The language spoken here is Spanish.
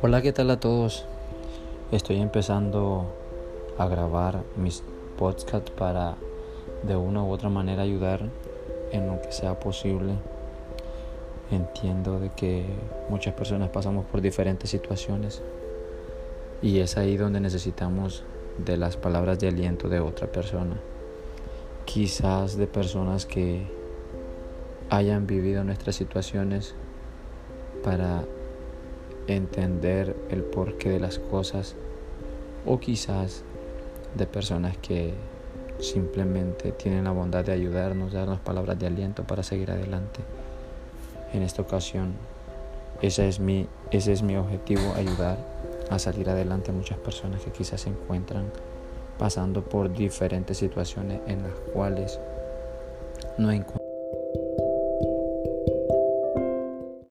Hola, ¿qué tal a todos? Estoy empezando a grabar mis podcasts para de una u otra manera ayudar en lo que sea posible. Entiendo de que muchas personas pasamos por diferentes situaciones y es ahí donde necesitamos de las palabras de aliento de otra persona. Quizás de personas que hayan vivido nuestras situaciones para entender el porqué de las cosas o quizás de personas que simplemente tienen la bondad de ayudarnos, darnos palabras de aliento para seguir adelante. En esta ocasión, ese es mi, ese es mi objetivo, ayudar a salir adelante a muchas personas que quizás se encuentran pasando por diferentes situaciones en las cuales no encuentran